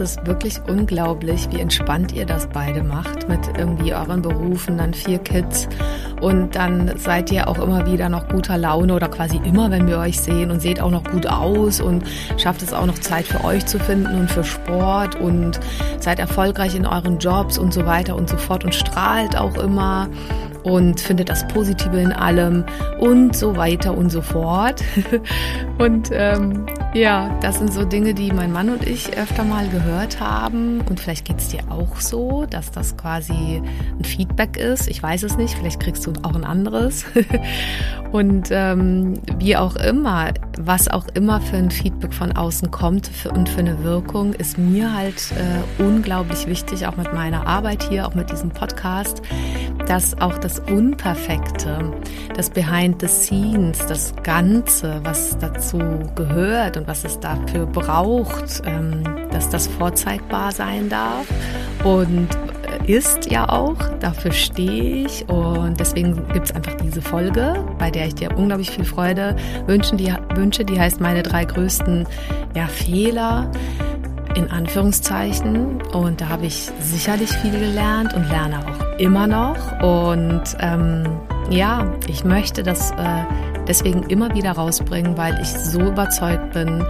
das ist wirklich unglaublich, wie entspannt ihr das beide macht mit irgendwie euren Berufen, dann vier Kids und dann seid ihr auch immer wieder noch guter Laune oder quasi immer, wenn wir euch sehen und seht auch noch gut aus und schafft es auch noch Zeit für euch zu finden und für Sport und seid erfolgreich in euren Jobs und so weiter und so fort und strahlt auch immer und findet das Positive in allem und so weiter und so fort. und ähm, ja, das sind so Dinge, die mein Mann und ich öfter mal gehört haben. Und vielleicht geht es dir auch so, dass das quasi ein Feedback ist. Ich weiß es nicht, vielleicht kriegst du auch ein anderes. und ähm, wie auch immer, was auch immer für ein Feedback von außen kommt für, und für eine Wirkung, ist mir halt äh, unglaublich wichtig, auch mit meiner Arbeit hier, auch mit diesem Podcast, dass auch das Unperfekte, das Behind the Scenes, das Ganze, was dazu gehört und was es dafür braucht, ähm, dass das vorzeigbar sein darf und äh, ist ja auch, dafür stehe ich und deswegen gibt es einfach diese Folge, bei der ich dir unglaublich viel Freude wünschen, die, wünsche, die heißt meine drei größten ja, Fehler in Anführungszeichen. Und da habe ich sicherlich viel gelernt und lerne auch immer noch. Und ähm, ja, ich möchte das äh, deswegen immer wieder rausbringen, weil ich so überzeugt bin,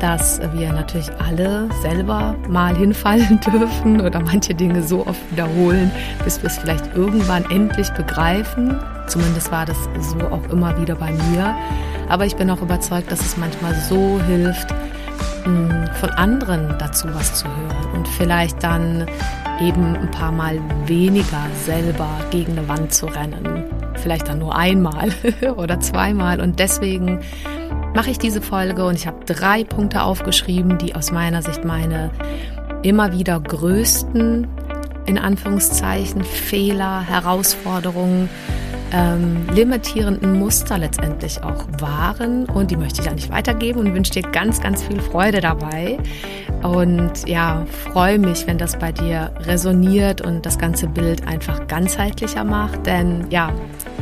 dass wir natürlich alle selber mal hinfallen dürfen oder manche Dinge so oft wiederholen, bis wir es vielleicht irgendwann endlich begreifen. Zumindest war das so auch immer wieder bei mir. Aber ich bin auch überzeugt, dass es manchmal so hilft, von anderen dazu was zu hören und vielleicht dann eben ein paar Mal weniger selber gegen eine Wand zu rennen. Vielleicht dann nur einmal oder zweimal. Und deswegen mache ich diese Folge und ich habe drei Punkte aufgeschrieben, die aus meiner Sicht meine immer wieder größten, in Anführungszeichen, Fehler, Herausforderungen ähm, limitierenden Muster letztendlich auch waren. Und die möchte ich an dich weitergeben und wünsche dir ganz, ganz viel Freude dabei. Und ja, freue mich, wenn das bei dir resoniert und das ganze Bild einfach ganzheitlicher macht. Denn ja,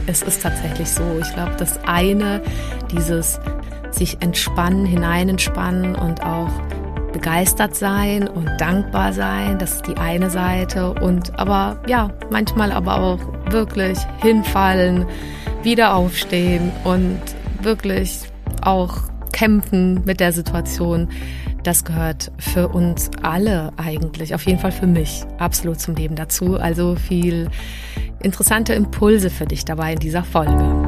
es ist tatsächlich so. Ich glaube, das eine, dieses sich entspannen, hineinentspannen und auch begeistert sein und dankbar sein, das ist die eine Seite und aber ja, manchmal aber auch wirklich hinfallen, wieder aufstehen und wirklich auch kämpfen mit der Situation. Das gehört für uns alle eigentlich, auf jeden Fall für mich, absolut zum Leben dazu. Also viel interessante Impulse für dich dabei in dieser Folge.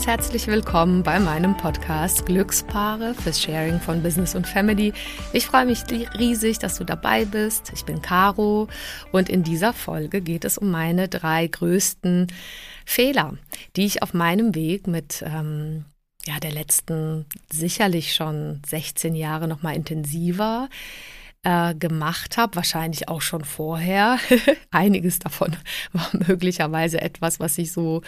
Ganz herzlich willkommen bei meinem Podcast Glückspaare fürs Sharing von Business und Family. Ich freue mich riesig, dass du dabei bist. Ich bin Caro und in dieser Folge geht es um meine drei größten Fehler, die ich auf meinem Weg mit ähm, ja, der letzten sicherlich schon 16 Jahre noch mal intensiver äh, gemacht habe, wahrscheinlich auch schon vorher. Einiges davon war möglicherweise etwas, was ich so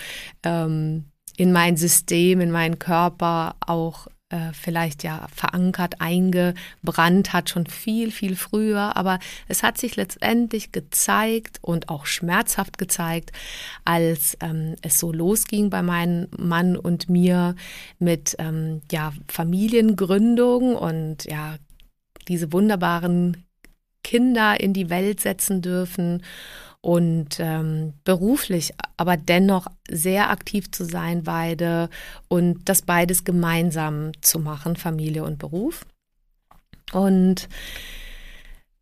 ähm, in mein System, in meinen Körper auch äh, vielleicht ja verankert, eingebrannt hat, schon viel, viel früher. Aber es hat sich letztendlich gezeigt und auch schmerzhaft gezeigt, als ähm, es so losging bei meinem Mann und mir mit ähm, ja, Familiengründung und ja, diese wunderbaren Kinder in die Welt setzen dürfen und ähm, beruflich, aber dennoch sehr aktiv zu sein, beide und das beides gemeinsam zu machen, Familie und Beruf. Und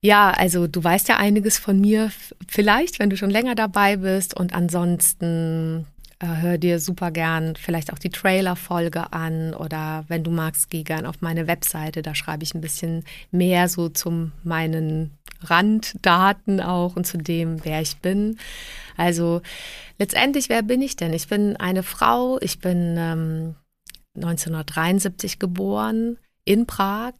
ja, also du weißt ja einiges von mir, vielleicht, wenn du schon länger dabei bist. Und ansonsten hör dir super gern vielleicht auch die Trailer-Folge an oder wenn du magst, geh gern auf meine Webseite. Da schreibe ich ein bisschen mehr so zu meinen Randdaten auch und zu dem, wer ich bin. Also letztendlich, wer bin ich denn? Ich bin eine Frau, ich bin ähm, 1973 geboren in Prag.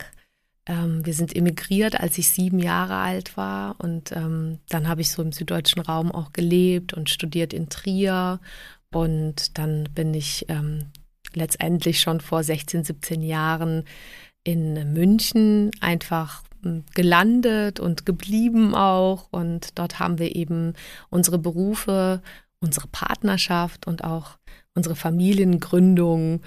Ähm, wir sind emigriert, als ich sieben Jahre alt war. Und ähm, dann habe ich so im süddeutschen Raum auch gelebt und studiert in Trier. Und dann bin ich ähm, letztendlich schon vor 16, 17 Jahren in München einfach hm, gelandet und geblieben auch. Und dort haben wir eben unsere Berufe, unsere Partnerschaft und auch unsere Familiengründung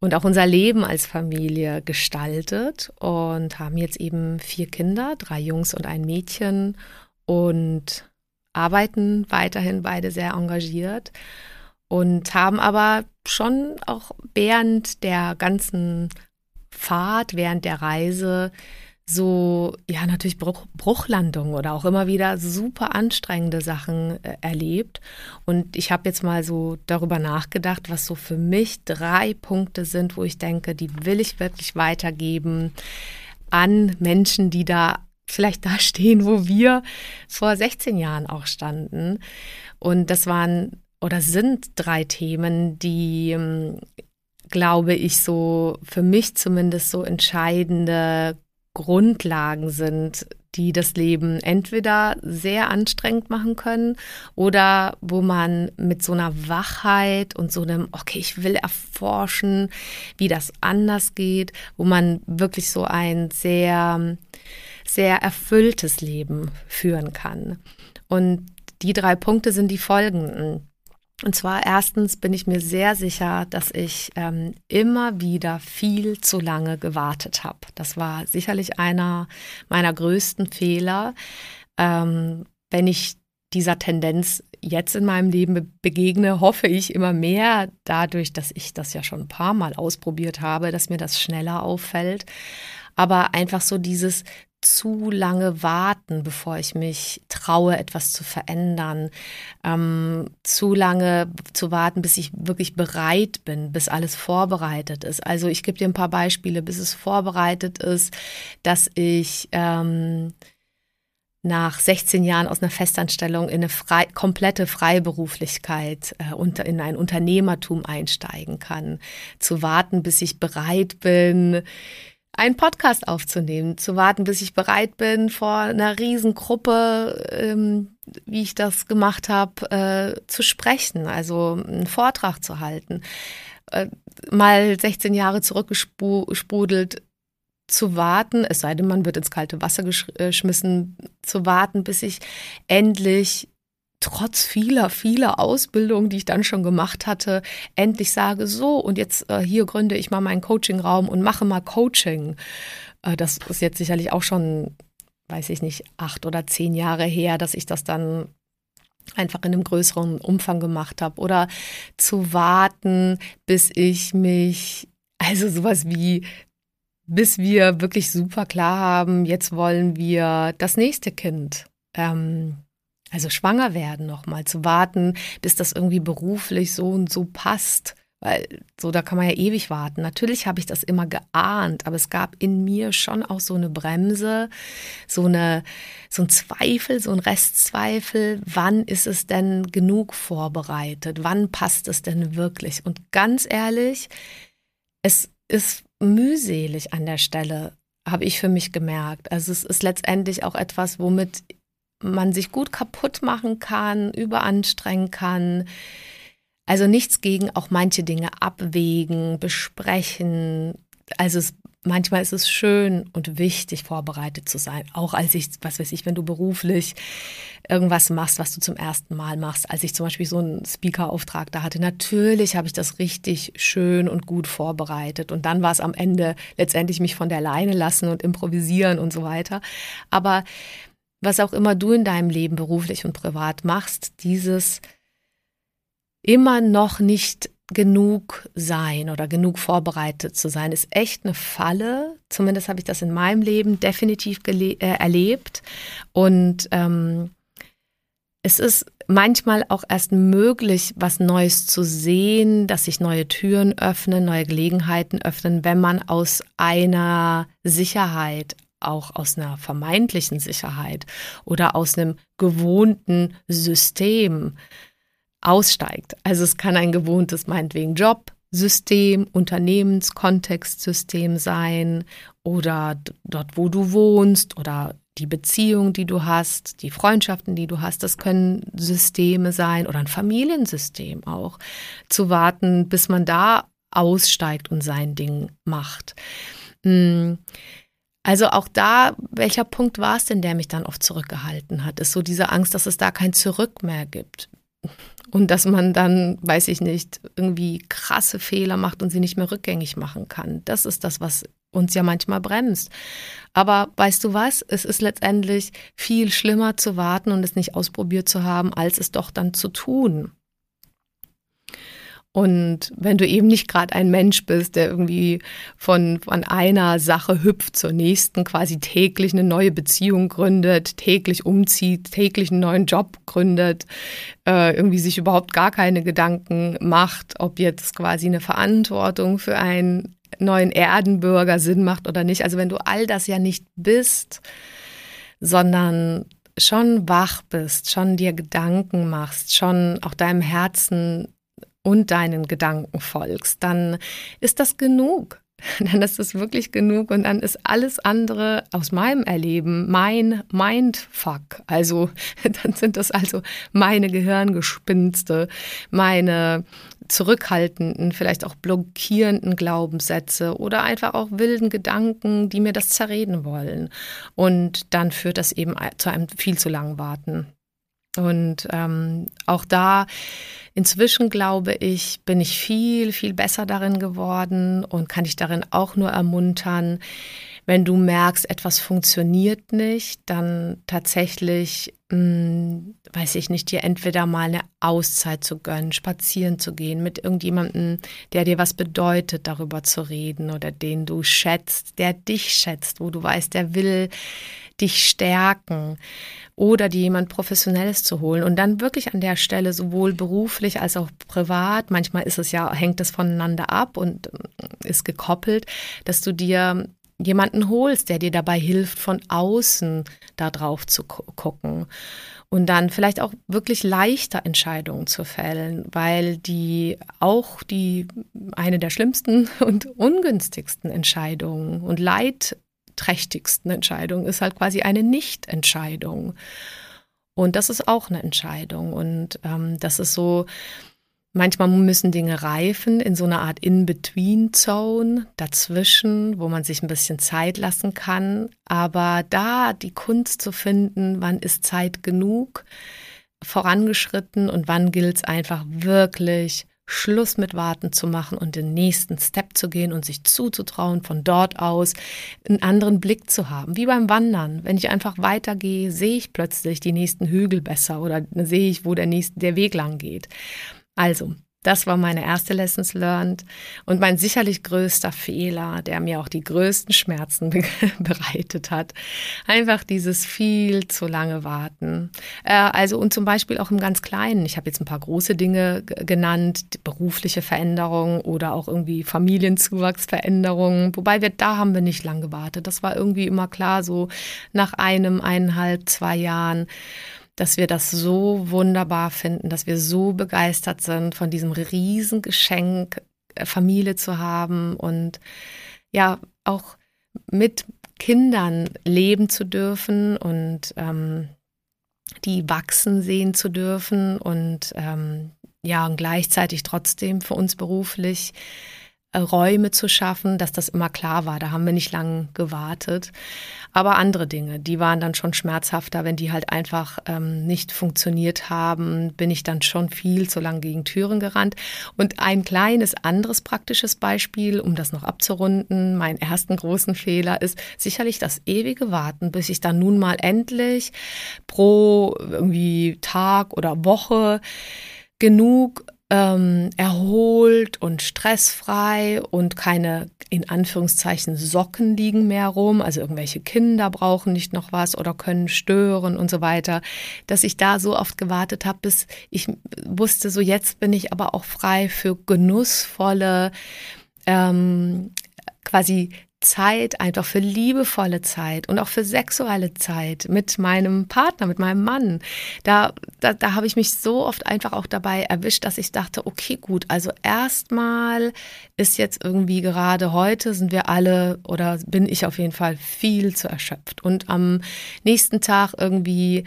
und auch unser Leben als Familie gestaltet und haben jetzt eben vier Kinder, drei Jungs und ein Mädchen und arbeiten weiterhin beide sehr engagiert und haben aber schon auch während der ganzen Fahrt, während der Reise so, ja, natürlich Bruch, Bruchlandungen oder auch immer wieder super anstrengende Sachen äh, erlebt. Und ich habe jetzt mal so darüber nachgedacht, was so für mich drei Punkte sind, wo ich denke, die will ich wirklich weitergeben an Menschen, die da vielleicht da stehen, wo wir vor 16 Jahren auch standen. Und das waren oder sind drei Themen, die ähm, glaube ich, so für mich zumindest so entscheidende Grundlagen sind, die das Leben entweder sehr anstrengend machen können oder wo man mit so einer Wachheit und so einem, okay, ich will erforschen, wie das anders geht, wo man wirklich so ein sehr, sehr erfülltes Leben führen kann. Und die drei Punkte sind die folgenden. Und zwar erstens bin ich mir sehr sicher, dass ich ähm, immer wieder viel zu lange gewartet habe. Das war sicherlich einer meiner größten Fehler. Ähm, wenn ich dieser Tendenz jetzt in meinem Leben begegne, hoffe ich immer mehr dadurch, dass ich das ja schon ein paar Mal ausprobiert habe, dass mir das schneller auffällt. Aber einfach so dieses zu lange warten, bevor ich mich traue, etwas zu verändern, ähm, zu lange zu warten, bis ich wirklich bereit bin, bis alles vorbereitet ist. Also ich gebe dir ein paar Beispiele, bis es vorbereitet ist, dass ich ähm, nach 16 Jahren aus einer Festanstellung in eine frei, komplette Freiberuflichkeit äh, unter, in ein Unternehmertum einsteigen kann. Zu warten, bis ich bereit bin, einen Podcast aufzunehmen, zu warten, bis ich bereit bin, vor einer Riesengruppe, ähm, wie ich das gemacht habe, äh, zu sprechen, also einen Vortrag zu halten. Äh, mal 16 Jahre zurückgesprudelt, zu warten, es sei denn, man wird ins kalte Wasser geschmissen, zu warten, bis ich endlich trotz vieler, vieler Ausbildungen, die ich dann schon gemacht hatte, endlich sage, so, und jetzt äh, hier gründe ich mal meinen Coachingraum und mache mal Coaching. Äh, das ist jetzt sicherlich auch schon, weiß ich nicht, acht oder zehn Jahre her, dass ich das dann einfach in einem größeren Umfang gemacht habe. Oder zu warten, bis ich mich, also sowas wie, bis wir wirklich super klar haben, jetzt wollen wir das nächste Kind. Ähm, also schwanger werden nochmal, zu warten, bis das irgendwie beruflich so und so passt. Weil so, da kann man ja ewig warten. Natürlich habe ich das immer geahnt, aber es gab in mir schon auch so eine Bremse, so eine, so ein Zweifel, so ein Restzweifel. Wann ist es denn genug vorbereitet? Wann passt es denn wirklich? Und ganz ehrlich, es ist mühselig an der Stelle, habe ich für mich gemerkt. Also es ist letztendlich auch etwas, womit man sich gut kaputt machen kann, überanstrengen kann. Also nichts gegen auch manche Dinge abwägen, besprechen. Also es, manchmal ist es schön und wichtig, vorbereitet zu sein. Auch als ich, was weiß ich, wenn du beruflich irgendwas machst, was du zum ersten Mal machst. Als ich zum Beispiel so einen Speaker-Auftrag da hatte, natürlich habe ich das richtig schön und gut vorbereitet. Und dann war es am Ende letztendlich mich von der Leine lassen und improvisieren und so weiter. Aber was auch immer du in deinem Leben beruflich und privat machst, dieses immer noch nicht genug sein oder genug vorbereitet zu sein, ist echt eine Falle. Zumindest habe ich das in meinem Leben definitiv äh, erlebt. Und ähm, es ist manchmal auch erst möglich, was Neues zu sehen, dass sich neue Türen öffnen, neue Gelegenheiten öffnen, wenn man aus einer Sicherheit, auch aus einer vermeintlichen Sicherheit oder aus einem gewohnten System aussteigt. Also es kann ein gewohntes, meinetwegen Job, System, Unternehmenskontextsystem sein oder dort, wo du wohnst oder die Beziehung, die du hast, die Freundschaften, die du hast, das können Systeme sein oder ein Familiensystem auch, zu warten, bis man da aussteigt und sein Ding macht. Hm. Also auch da, welcher Punkt war es denn, der mich dann oft zurückgehalten hat? Ist so diese Angst, dass es da kein Zurück mehr gibt. Und dass man dann, weiß ich nicht, irgendwie krasse Fehler macht und sie nicht mehr rückgängig machen kann. Das ist das, was uns ja manchmal bremst. Aber weißt du was? Es ist letztendlich viel schlimmer zu warten und es nicht ausprobiert zu haben, als es doch dann zu tun. Und wenn du eben nicht gerade ein Mensch bist, der irgendwie von, von einer Sache hüpft zur nächsten, quasi täglich eine neue Beziehung gründet, täglich umzieht, täglich einen neuen Job gründet, äh, irgendwie sich überhaupt gar keine Gedanken macht, ob jetzt quasi eine Verantwortung für einen neuen Erdenbürger Sinn macht oder nicht. Also wenn du all das ja nicht bist, sondern schon wach bist, schon dir Gedanken machst, schon auch deinem Herzen und deinen Gedanken folgst, dann ist das genug. Dann ist es wirklich genug und dann ist alles andere aus meinem Erleben mein Mindfuck. Also dann sind das also meine Gehirngespinste, meine zurückhaltenden, vielleicht auch blockierenden Glaubenssätze oder einfach auch wilden Gedanken, die mir das zerreden wollen. Und dann führt das eben zu einem viel zu langen Warten. Und ähm, auch da inzwischen glaube ich, bin ich viel, viel besser darin geworden und kann dich darin auch nur ermuntern, wenn du merkst, etwas funktioniert nicht, dann tatsächlich, mh, hm, weiß ich nicht, dir entweder mal eine Auszeit zu gönnen, spazieren zu gehen, mit irgendjemandem, der dir was bedeutet, darüber zu reden oder den du schätzt, der dich schätzt, wo du weißt, der will dich stärken oder dir jemand Professionelles zu holen. Und dann wirklich an der Stelle sowohl beruflich als auch privat, manchmal ist es ja, hängt es voneinander ab und äh, ist gekoppelt, dass du dir jemanden holst, der dir dabei hilft, von außen da drauf zu gucken und dann vielleicht auch wirklich leichter Entscheidungen zu fällen, weil die auch die eine der schlimmsten und ungünstigsten Entscheidungen und Leid trächtigsten Entscheidungen ist halt quasi eine Nichtentscheidung. Und das ist auch eine Entscheidung. Und ähm, das ist so, manchmal müssen Dinge reifen in so einer Art In-Between-Zone dazwischen, wo man sich ein bisschen Zeit lassen kann. Aber da die Kunst zu finden, wann ist Zeit genug, vorangeschritten und wann gilt es einfach wirklich Schluss mit Warten zu machen und den nächsten Step zu gehen und sich zuzutrauen, von dort aus einen anderen Blick zu haben. Wie beim Wandern. Wenn ich einfach weitergehe, sehe ich plötzlich die nächsten Hügel besser oder sehe ich, wo der nächste, der Weg lang geht. Also, das war meine erste Lessons learned und mein sicherlich größter Fehler, der mir auch die größten Schmerzen be bereitet hat. Einfach dieses viel zu lange Warten. Äh, also und zum Beispiel auch im ganz Kleinen. Ich habe jetzt ein paar große Dinge genannt, berufliche Veränderungen oder auch irgendwie Familienzuwachsveränderungen. Wobei wir da haben wir nicht lang gewartet. Das war irgendwie immer klar, so nach einem, eineinhalb, zwei Jahren dass wir das so wunderbar finden, dass wir so begeistert sind von diesem Riesengeschenk, äh, Familie zu haben und ja, auch mit Kindern leben zu dürfen und ähm, die wachsen sehen zu dürfen und ähm, ja, und gleichzeitig trotzdem für uns beruflich Räume zu schaffen, dass das immer klar war. Da haben wir nicht lange gewartet. Aber andere Dinge, die waren dann schon schmerzhafter, wenn die halt einfach ähm, nicht funktioniert haben, bin ich dann schon viel zu lang gegen Türen gerannt. Und ein kleines anderes praktisches Beispiel, um das noch abzurunden, meinen ersten großen Fehler ist sicherlich das ewige Warten, bis ich dann nun mal endlich pro irgendwie Tag oder Woche genug ähm, erholt und stressfrei und keine in Anführungszeichen Socken liegen mehr rum, also irgendwelche Kinder brauchen nicht noch was oder können stören und so weiter, dass ich da so oft gewartet habe, bis ich wusste, so jetzt bin ich aber auch frei für genussvolle ähm, quasi Zeit, einfach für liebevolle Zeit und auch für sexuelle Zeit mit meinem Partner, mit meinem Mann. Da, da, da habe ich mich so oft einfach auch dabei erwischt, dass ich dachte, okay, gut, also erstmal ist jetzt irgendwie gerade heute sind wir alle oder bin ich auf jeden Fall viel zu erschöpft. Und am nächsten Tag irgendwie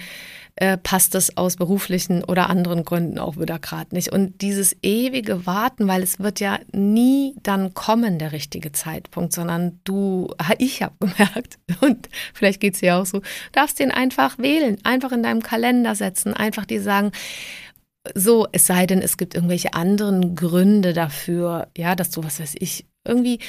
äh, passt es aus beruflichen oder anderen Gründen auch wieder gerade nicht. Und dieses ewige Warten, weil es wird ja nie dann kommen, der richtige Zeitpunkt, sondern du, ich habe gemerkt, und vielleicht geht es dir auch so, darfst den einfach wählen, einfach in deinem Kalender setzen, einfach dir sagen, so, es sei denn, es gibt irgendwelche anderen Gründe dafür, ja, dass du, was weiß ich, irgendwie,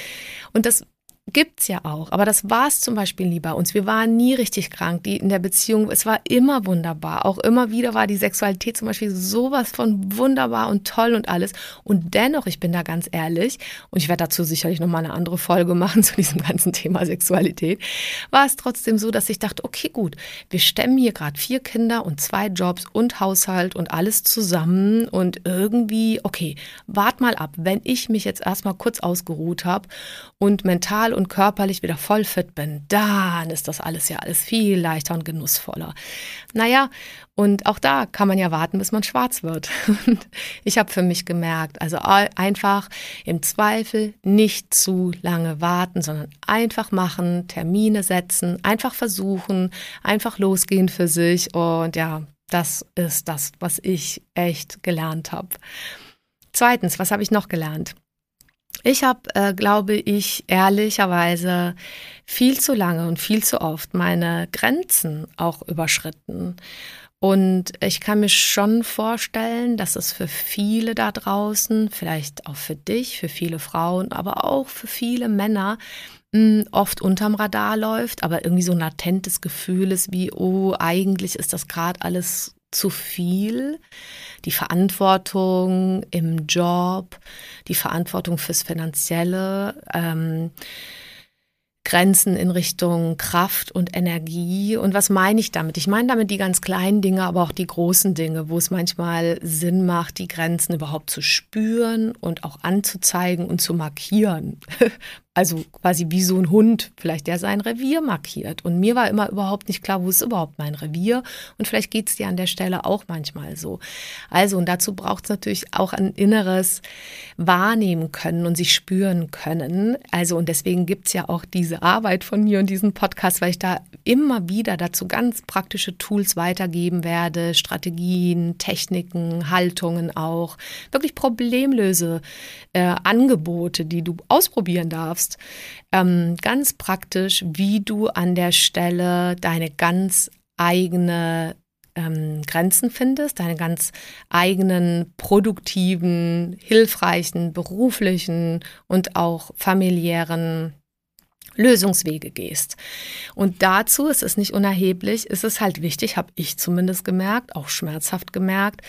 und das Gibt's ja auch, aber das war es zum Beispiel nie bei uns. Wir waren nie richtig krank. Die in der Beziehung, es war immer wunderbar. Auch immer wieder war die Sexualität zum Beispiel sowas von wunderbar und toll und alles. Und dennoch, ich bin da ganz ehrlich, und ich werde dazu sicherlich nochmal eine andere Folge machen zu diesem ganzen Thema Sexualität, war es trotzdem so, dass ich dachte, okay, gut, wir stemmen hier gerade vier Kinder und zwei Jobs und Haushalt und alles zusammen und irgendwie, okay, wart mal ab, wenn ich mich jetzt erstmal kurz ausgeruht habe und mental und körperlich wieder voll fit bin, dann ist das alles ja alles viel leichter und genussvoller. Naja, und auch da kann man ja warten, bis man schwarz wird. Ich habe für mich gemerkt, also einfach im Zweifel nicht zu lange warten, sondern einfach machen, Termine setzen, einfach versuchen, einfach losgehen für sich. Und ja, das ist das, was ich echt gelernt habe. Zweitens, was habe ich noch gelernt? Ich habe, äh, glaube ich, ehrlicherweise viel zu lange und viel zu oft meine Grenzen auch überschritten. Und ich kann mir schon vorstellen, dass es für viele da draußen, vielleicht auch für dich, für viele Frauen, aber auch für viele Männer, hm, oft unterm Radar läuft, aber irgendwie so ein latentes Gefühl ist wie, oh, eigentlich ist das gerade alles zu viel. Die Verantwortung im Job, die Verantwortung fürs Finanzielle, ähm, Grenzen in Richtung Kraft und Energie. Und was meine ich damit? Ich meine damit die ganz kleinen Dinge, aber auch die großen Dinge, wo es manchmal Sinn macht, die Grenzen überhaupt zu spüren und auch anzuzeigen und zu markieren. Also quasi wie so ein Hund, vielleicht der sein Revier markiert. Und mir war immer überhaupt nicht klar, wo ist überhaupt mein Revier. Und vielleicht geht es dir an der Stelle auch manchmal so. Also, und dazu braucht es natürlich auch ein inneres Wahrnehmen können und sich spüren können. Also, und deswegen gibt es ja auch diese Arbeit von mir und diesen Podcast, weil ich da immer wieder dazu ganz praktische Tools weitergeben werde, Strategien, Techniken, Haltungen auch, wirklich Problemlöse, äh, Angebote, die du ausprobieren darfst schaffst, ähm, ganz praktisch, wie du an der Stelle deine ganz eigene ähm, Grenzen findest, deine ganz eigenen produktiven, hilfreichen, beruflichen und auch familiären Lösungswege gehst. Und dazu ist es nicht unerheblich, ist es halt wichtig, habe ich zumindest gemerkt, auch schmerzhaft gemerkt,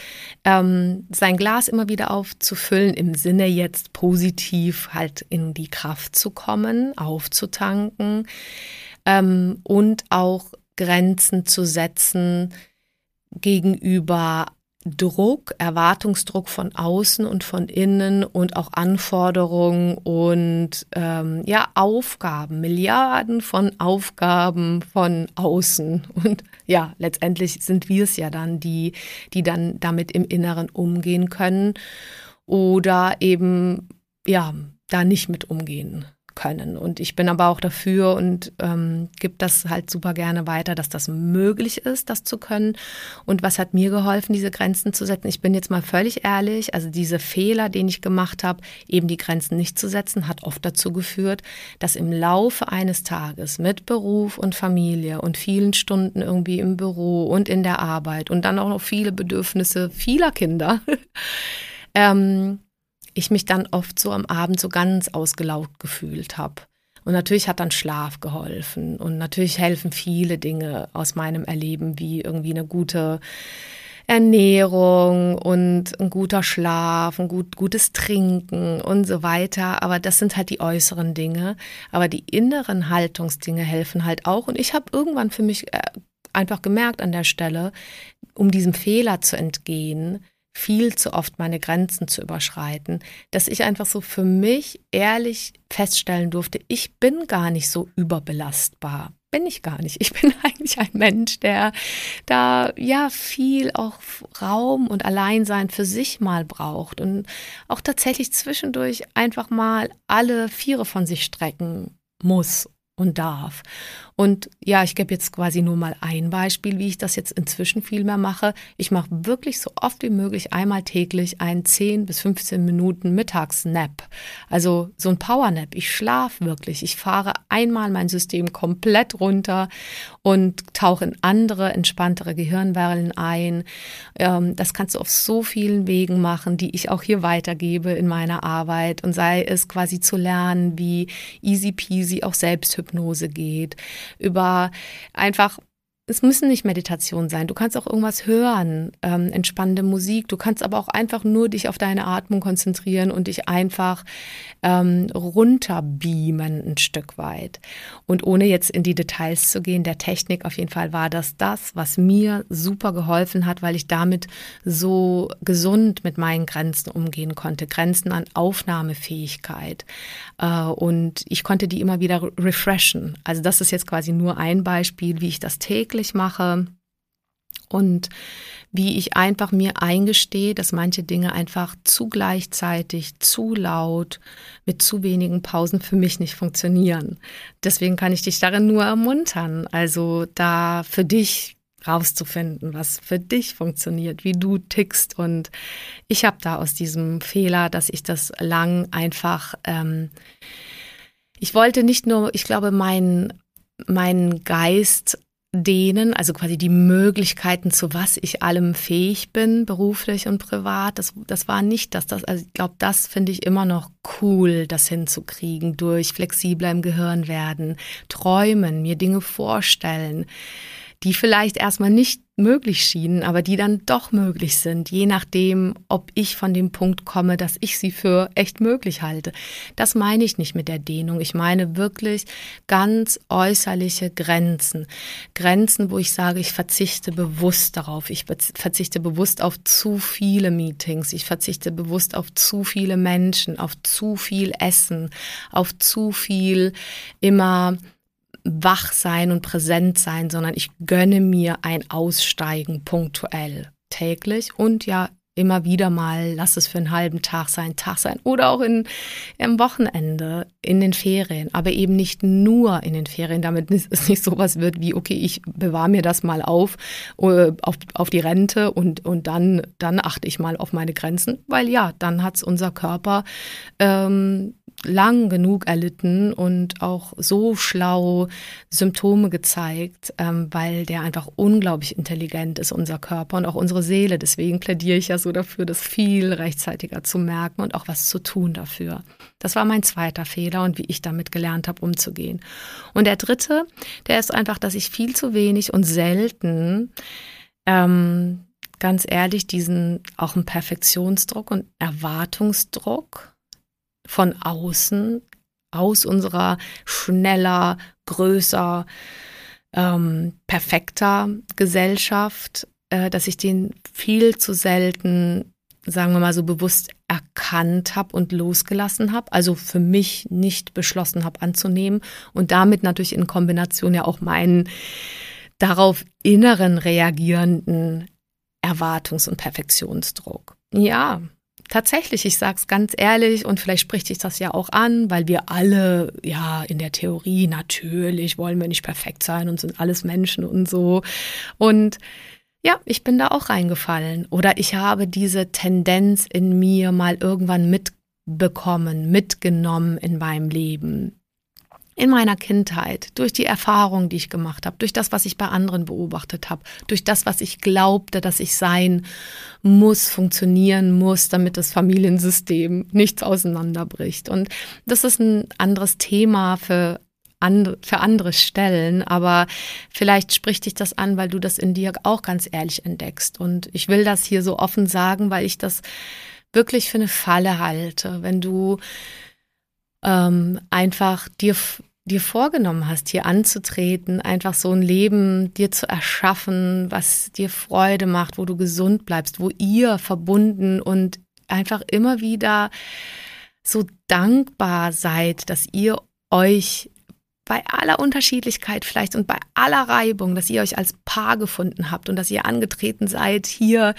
ähm, sein Glas immer wieder aufzufüllen, im Sinne jetzt positiv halt in die Kraft zu kommen, aufzutanken ähm, und auch Grenzen zu setzen gegenüber Druck, Erwartungsdruck von außen und von innen und auch Anforderungen und ähm, ja Aufgaben, Milliarden von Aufgaben von außen. Und ja letztendlich sind wir es ja dann die, die dann damit im Inneren umgehen können oder eben ja da nicht mit umgehen können. Und ich bin aber auch dafür und ähm, gebe das halt super gerne weiter, dass das möglich ist, das zu können. Und was hat mir geholfen, diese Grenzen zu setzen? Ich bin jetzt mal völlig ehrlich, also diese Fehler, den ich gemacht habe, eben die Grenzen nicht zu setzen, hat oft dazu geführt, dass im Laufe eines Tages mit Beruf und Familie und vielen Stunden irgendwie im Büro und in der Arbeit und dann auch noch viele Bedürfnisse vieler Kinder, ähm, ich mich dann oft so am Abend so ganz ausgelaugt gefühlt habe. Und natürlich hat dann Schlaf geholfen. Und natürlich helfen viele Dinge aus meinem Erleben, wie irgendwie eine gute Ernährung und ein guter Schlaf, ein gut, gutes Trinken und so weiter. Aber das sind halt die äußeren Dinge. Aber die inneren Haltungsdinge helfen halt auch. Und ich habe irgendwann für mich äh, einfach gemerkt an der Stelle, um diesem Fehler zu entgehen, viel zu oft meine Grenzen zu überschreiten, dass ich einfach so für mich ehrlich feststellen durfte, ich bin gar nicht so überbelastbar. Bin ich gar nicht. Ich bin eigentlich ein Mensch, der da ja viel auch Raum und Alleinsein für sich mal braucht und auch tatsächlich zwischendurch einfach mal alle Viere von sich strecken muss und darf. Und ja, ich gebe jetzt quasi nur mal ein Beispiel, wie ich das jetzt inzwischen viel mehr mache. Ich mache wirklich so oft wie möglich einmal täglich einen 10 bis 15 Minuten Mittagsnap. Also so ein Powernap. Ich schlafe wirklich. Ich fahre einmal mein System komplett runter und tauche in andere, entspanntere Gehirnwellen ein. Ähm, das kannst du auf so vielen Wegen machen, die ich auch hier weitergebe in meiner Arbeit. Und sei es quasi zu lernen, wie easy peasy auch Selbsthypnose geht über einfach es müssen nicht Meditationen sein. Du kannst auch irgendwas hören, ähm, entspannende Musik. Du kannst aber auch einfach nur dich auf deine Atmung konzentrieren und dich einfach ähm, runterbeamen ein Stück weit. Und ohne jetzt in die Details zu gehen, der Technik auf jeden Fall war das das, was mir super geholfen hat, weil ich damit so gesund mit meinen Grenzen umgehen konnte. Grenzen an Aufnahmefähigkeit. Äh, und ich konnte die immer wieder refreshen. Also das ist jetzt quasi nur ein Beispiel, wie ich das täglich täglich mache und wie ich einfach mir eingestehe, dass manche Dinge einfach zu gleichzeitig, zu laut, mit zu wenigen Pausen für mich nicht funktionieren. Deswegen kann ich dich darin nur ermuntern, also da für dich rauszufinden, was für dich funktioniert, wie du tickst. Und ich habe da aus diesem Fehler, dass ich das lang einfach, ähm, ich wollte nicht nur, ich glaube, mein, mein Geist denen, also quasi die Möglichkeiten, zu was ich allem fähig bin, beruflich und privat. Das, das war nicht das, das also ich glaube, das finde ich immer noch cool, das hinzukriegen, durch flexibler im Gehirn werden, träumen, mir Dinge vorstellen, die vielleicht erstmal nicht möglich schienen, aber die dann doch möglich sind, je nachdem, ob ich von dem Punkt komme, dass ich sie für echt möglich halte. Das meine ich nicht mit der Dehnung. Ich meine wirklich ganz äußerliche Grenzen. Grenzen, wo ich sage, ich verzichte bewusst darauf. Ich verzichte bewusst auf zu viele Meetings. Ich verzichte bewusst auf zu viele Menschen, auf zu viel Essen, auf zu viel immer wach sein und präsent sein, sondern ich gönne mir ein Aussteigen punktuell täglich. Und ja immer wieder mal, lass es für einen halben Tag sein, Tag sein oder auch in, am Wochenende, in den Ferien, aber eben nicht nur in den Ferien, damit es nicht sowas wird wie, okay, ich bewahre mir das mal auf, äh, auf, auf die Rente und, und dann, dann achte ich mal auf meine Grenzen, weil ja, dann hat es unser Körper ähm, lang genug erlitten und auch so schlau Symptome gezeigt, ähm, weil der einfach unglaublich intelligent ist, unser Körper und auch unsere Seele. Deswegen plädiere ich ja so dafür, das viel rechtzeitiger zu merken und auch was zu tun dafür. Das war mein zweiter Fehler und wie ich damit gelernt habe, umzugehen. Und der dritte, der ist einfach, dass ich viel zu wenig und selten ähm, ganz ehrlich, diesen auch einen Perfektionsdruck und Erwartungsdruck von außen, aus unserer schneller, größer, ähm, perfekter Gesellschaft, äh, dass ich den viel zu selten, sagen wir mal so bewusst erkannt habe und losgelassen habe, also für mich nicht beschlossen habe anzunehmen und damit natürlich in Kombination ja auch meinen darauf inneren reagierenden Erwartungs- und Perfektionsdruck. Ja, tatsächlich, ich sage es ganz ehrlich und vielleicht spricht sich das ja auch an, weil wir alle, ja, in der Theorie natürlich wollen wir nicht perfekt sein und sind alles Menschen und so. Und ja, ich bin da auch reingefallen. Oder ich habe diese Tendenz in mir mal irgendwann mitbekommen, mitgenommen in meinem Leben in meiner Kindheit, durch die Erfahrungen, die ich gemacht habe, durch das, was ich bei anderen beobachtet habe, durch das, was ich glaubte, dass ich sein muss, funktionieren muss, damit das Familiensystem nichts auseinanderbricht. Und das ist ein anderes Thema für and, für andere stellen, aber vielleicht spricht dich das an, weil du das in dir auch ganz ehrlich entdeckst. Und ich will das hier so offen sagen, weil ich das wirklich für eine Falle halte, wenn du ähm, einfach dir dir vorgenommen hast, hier anzutreten, einfach so ein Leben dir zu erschaffen, was dir Freude macht, wo du gesund bleibst, wo ihr verbunden und einfach immer wieder so dankbar seid, dass ihr euch bei aller Unterschiedlichkeit vielleicht und bei aller Reibung, dass ihr euch als Paar gefunden habt und dass ihr angetreten seid, hier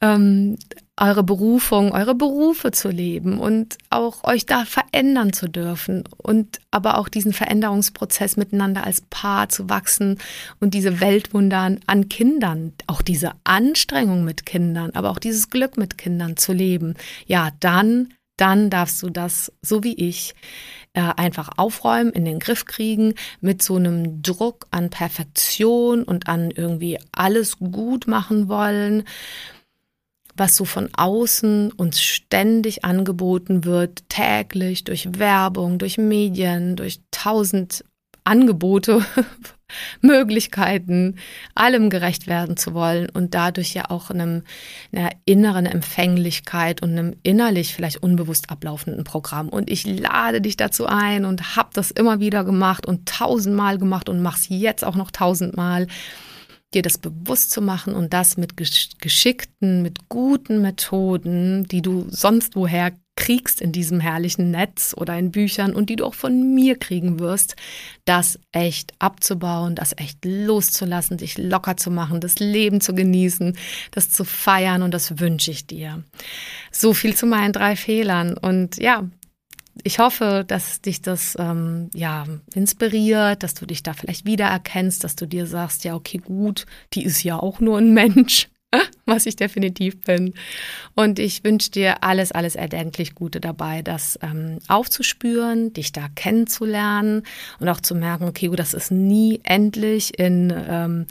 ähm, eure Berufung, eure Berufe zu leben und auch euch da verändern zu dürfen und aber auch diesen Veränderungsprozess miteinander als Paar zu wachsen und diese Weltwunder an Kindern, auch diese Anstrengung mit Kindern, aber auch dieses Glück mit Kindern zu leben. Ja, dann, dann darfst du das, so wie ich, äh, einfach aufräumen, in den Griff kriegen, mit so einem Druck an Perfektion und an irgendwie alles gut machen wollen was so von außen uns ständig angeboten wird, täglich durch Werbung, durch Medien, durch tausend Angebote, Möglichkeiten, allem gerecht werden zu wollen und dadurch ja auch einem, einer inneren Empfänglichkeit und einem innerlich vielleicht unbewusst ablaufenden Programm. Und ich lade dich dazu ein und habe das immer wieder gemacht und tausendmal gemacht und mach's jetzt auch noch tausendmal dir das bewusst zu machen und das mit geschickten, mit guten Methoden, die du sonst woher kriegst in diesem herrlichen Netz oder in Büchern und die du auch von mir kriegen wirst, das echt abzubauen, das echt loszulassen, dich locker zu machen, das Leben zu genießen, das zu feiern und das wünsche ich dir. So viel zu meinen drei Fehlern und ja, ich hoffe, dass dich das ähm, ja inspiriert, dass du dich da vielleicht wiedererkennst, dass du dir sagst, ja, okay, gut, die ist ja auch nur ein Mensch, was ich definitiv bin. Und ich wünsche dir alles, alles erdenklich Gute dabei, das ähm, aufzuspüren, dich da kennenzulernen und auch zu merken, okay, gut, das ist nie endlich in ähm,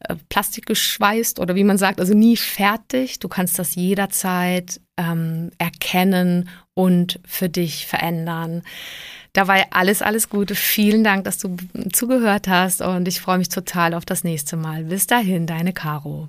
äh, Plastik geschweißt oder wie man sagt, also nie fertig. Du kannst das jederzeit ähm, erkennen und für dich verändern. Dabei alles, alles Gute. Vielen Dank, dass du zugehört hast und ich freue mich total auf das nächste Mal. Bis dahin, deine Caro.